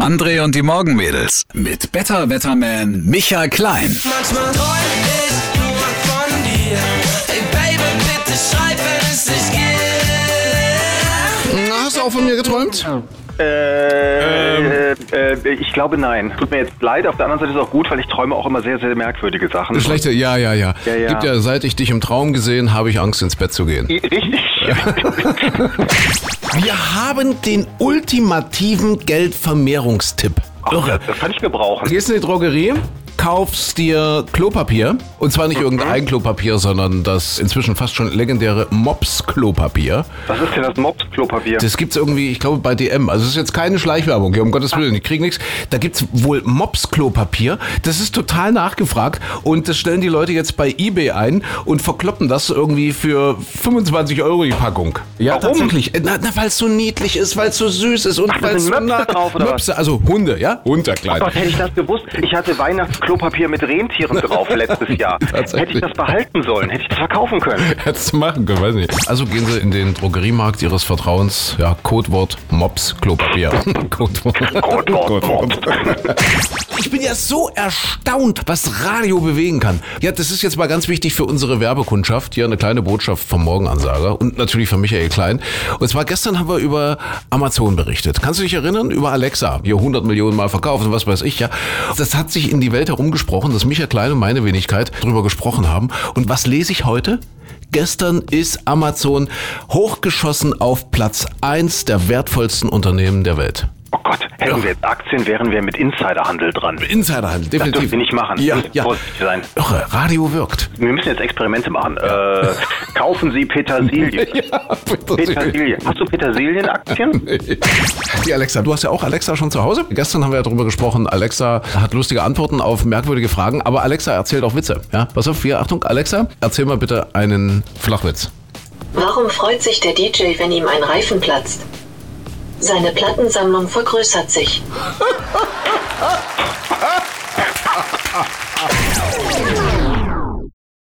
André und die Morgenmädels mit Better Wetterman Michael Klein. Manchmal träum ich nur von dir. Hey Baby, bitte schreib, wenn es nicht geht. Na, Hast du auch von mir geträumt? Äh, äh, ich glaube nein. Tut mir jetzt leid. Auf der anderen Seite ist es auch gut, weil ich träume auch immer sehr, sehr merkwürdige Sachen. Schlechte, ja, ja, ja. Ja, ja. Gibt ja, seit ich dich im Traum gesehen, habe ich Angst, ins Bett zu gehen. Richtig. Wir haben den ultimativen Geldvermehrungstipp. Irre. Das kann ich gebrauchen. Gehst in die Drogerie, kaufst dir Klopapier. Und zwar nicht irgendein Klopapier, sondern das inzwischen fast schon legendäre Mops-Klopapier. Was ist denn das Mops-Klopapier? Das gibt's irgendwie, ich glaube, bei DM. Also es ist jetzt keine Schleichwerbung, hier, um Gottes Willen, ich krieg nichts. Da gibt's wohl Mops-Klopapier. Das ist total nachgefragt und das stellen die Leute jetzt bei Ebay ein und verkloppen das irgendwie für 25 Euro die Packung. Ja, Warum? tatsächlich. Na, na weil es so niedlich ist, weil es so süß ist und weil es so Möpse drauf, oder was? Möpse, also Hunde, ja? Hunde, klein. Gott, hätte ich das gewusst. Ich hatte Weihnachtsklopapier mit Rentieren drauf letztes Jahr. Hätte ich das behalten sollen, hätte ich das verkaufen können. Hättest du machen können, weiß nicht. Also gehen Sie in den Drogeriemarkt Ihres Vertrauens. Ja, Codewort Mops Klopapier. Codewort. Codewort Mops. Ich bin ja so erstaunt, was Radio bewegen kann. Ja, das ist jetzt mal ganz wichtig für unsere Werbekundschaft. Hier eine kleine Botschaft vom Morgenansager und natürlich von Michael Klein. Und zwar gestern haben wir über Amazon berichtet. Kannst du dich erinnern? Über Alexa. Hier 100 Millionen Mal verkauft und was weiß ich, ja. Das hat sich in die Welt herumgesprochen, dass Michael Klein und meine Wenigkeit drüber gesprochen haben. Und was lese ich heute? Gestern ist Amazon hochgeschossen auf Platz 1 der wertvollsten Unternehmen der Welt. Hätten Ja. wir jetzt Aktien, wären wir mit Insiderhandel dran. Insiderhandel, Das definitiv. dürfen wir nicht machen. Ja, Wir müssen ja. vorsichtig sein. Irre, Radio wirkt. Wir müssen jetzt Experimente machen. Äh, kaufen Sie Petersilie. Petersilie. Hast du Petersilienaktien? Die Alexa, du hast ja auch Alexa schon zu Hause. Gestern haben wir ja darüber gesprochen, Alexa hat lustige Antworten auf merkwürdige Fragen, aber Alexa erzählt auch Witze. Ja, pass auf, hier, Achtung, Alexa, erzähl mal bitte einen Flachwitz. Warum freut sich der DJ, wenn ihm ein Reifen platzt? Seine Plattensammlung vergrößert sich.